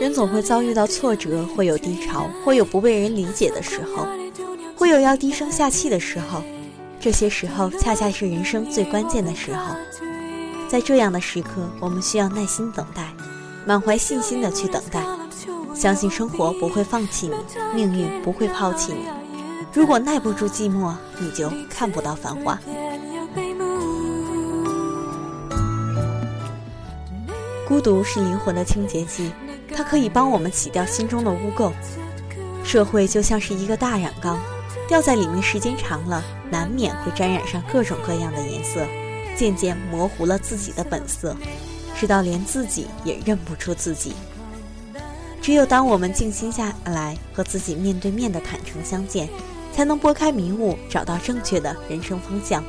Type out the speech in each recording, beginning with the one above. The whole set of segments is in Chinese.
人总会遭遇到挫折，会有低潮，会有不被人理解的时候，会有要低声下气的时候。这些时候，恰恰是人生最关键的时候。在这样的时刻，我们需要耐心等待，满怀信心的去等待，相信生活不会放弃你，命运不会抛弃你。如果耐不住寂寞，你就看不到繁华。孤独是灵魂的清洁剂，它可以帮我们洗掉心中的污垢。社会就像是一个大染缸，掉在里面时间长了，难免会沾染上各种各样的颜色，渐渐模糊了自己的本色，直到连自己也认不出自己。只有当我们静心下来，和自己面对面的坦诚相见，才能拨开迷雾，找到正确的人生方向。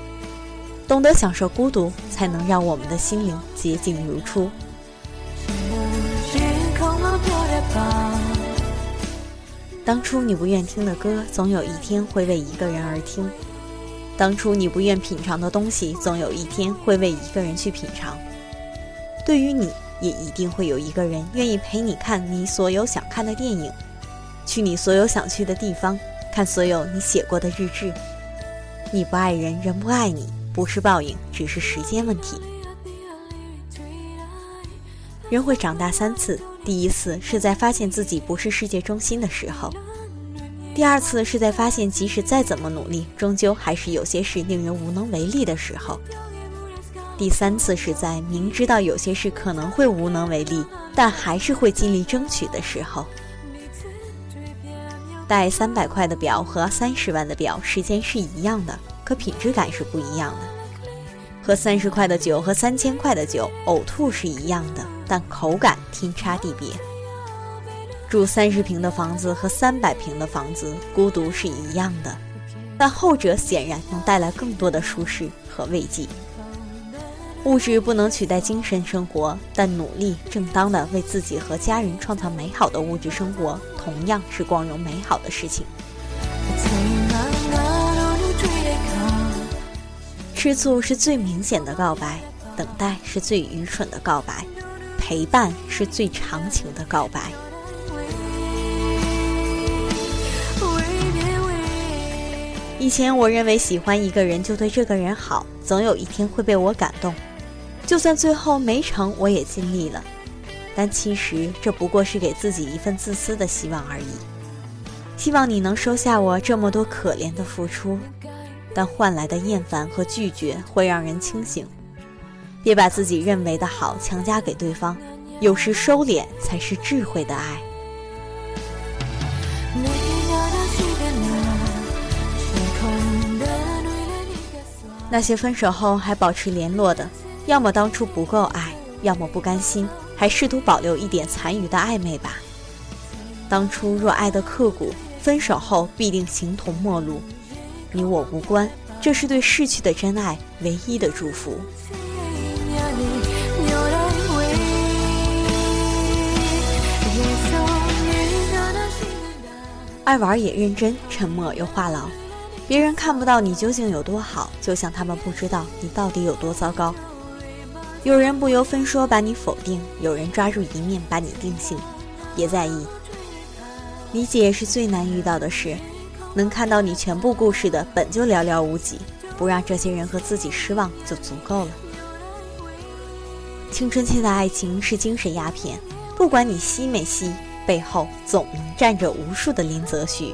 懂得享受孤独，才能让我们的心灵洁净如初。当初你不愿听的歌，总有一天会为一个人而听；当初你不愿品尝的东西，总有一天会为一个人去品尝。对于你，也一定会有一个人愿意陪你看你所有想看的电影，去你所有想去的地方，看所有你写过的日志。你不爱人，人不爱你，不是报应，只是时间问题。人会长大三次，第一次是在发现自己不是世界中心的时候；第二次是在发现即使再怎么努力，终究还是有些事令人无能为力的时候；第三次是在明知道有些事可能会无能为力，但还是会尽力争取的时候。戴三百块的表和三十万的表，时间是一样的，可品质感是不一样的；喝三十块的酒和三千块的酒，呕吐是一样的。但口感天差地别。住三十平的房子和三百平的房子，孤独是一样的，但后者显然能带来更多的舒适和慰藉。物质不能取代精神生活，但努力正当的为自己和家人创造美好的物质生活，同样是光荣美好的事情。吃醋是最明显的告白，等待是最愚蠢的告白。陪伴是最长情的告白。以前我认为喜欢一个人就对这个人好，总有一天会被我感动，就算最后没成，我也尽力了。但其实这不过是给自己一份自私的希望而已，希望你能收下我这么多可怜的付出，但换来的厌烦和拒绝会让人清醒。别把自己认为的好强加给对方，有时收敛才是智慧的爱。那些分手后还保持联络的，要么当初不够爱，要么不甘心，还试图保留一点残余的暧昧吧。当初若爱得刻骨，分手后必定形同陌路，你我无关。这是对逝去的真爱唯一的祝福。爱玩也认真，沉默又话痨。别人看不到你究竟有多好，就像他们不知道你到底有多糟糕。有人不由分说把你否定，有人抓住一面把你定性。别在意，理解是最难遇到的事。能看到你全部故事的本就寥寥无几，不让这些人和自己失望就足够了。青春期的爱情是精神鸦片，不管你吸没吸。背后总能站着无数的林则徐。